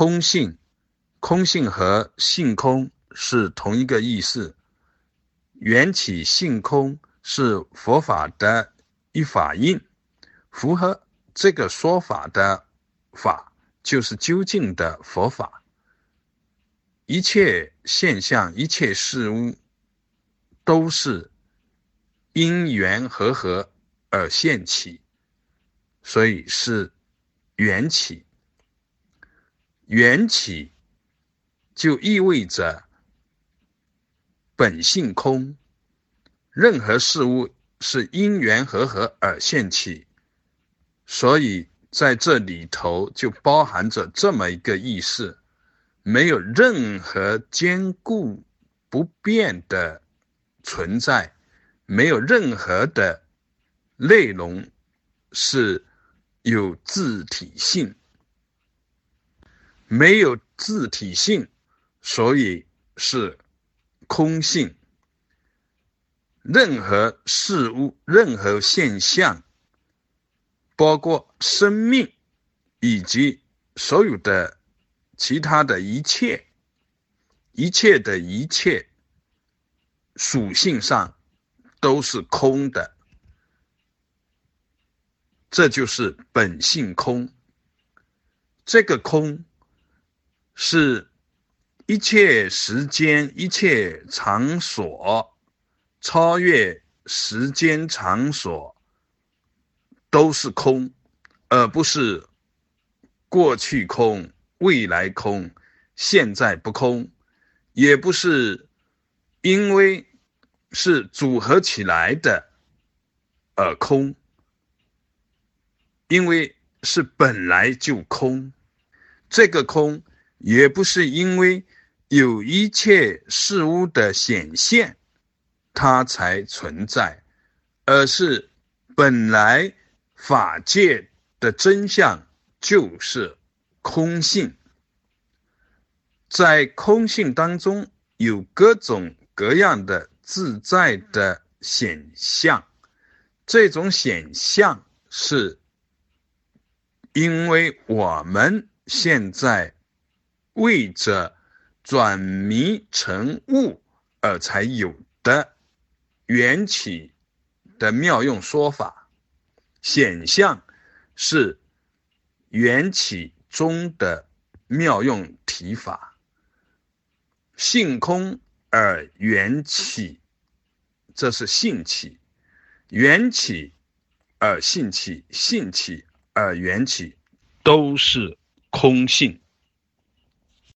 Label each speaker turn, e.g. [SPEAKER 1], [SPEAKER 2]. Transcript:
[SPEAKER 1] 空性，空性和性空是同一个意思。缘起性空是佛法的一法印，符合这个说法的法就是究竟的佛法。一切现象、一切事物都是因缘和合而现起，所以是缘起。缘起就意味着本性空，任何事物是因缘和合而现起，所以在这里头就包含着这么一个意思：没有任何坚固不变的存在，没有任何的内容是有自体性。没有自体性，所以是空性。任何事物、任何现象，包括生命以及所有的其他的一切，一切的一切属性上都是空的。这就是本性空。这个空。是一切时间、一切场所，超越时间场所，都是空，而不是过去空、未来空、现在不空，也不是因为是组合起来的而空，因为是本来就空，这个空。也不是因为有一切事物的显现，它才存在，而是本来法界的真相就是空性。在空性当中有各种各样的自在的显象，这种显象是因为我们现在。为着转迷成悟而才有的缘起的妙用说法，显象是缘起中的妙用提法。性空而缘起，这是性起；缘起而性起，性起而缘起，都是空性。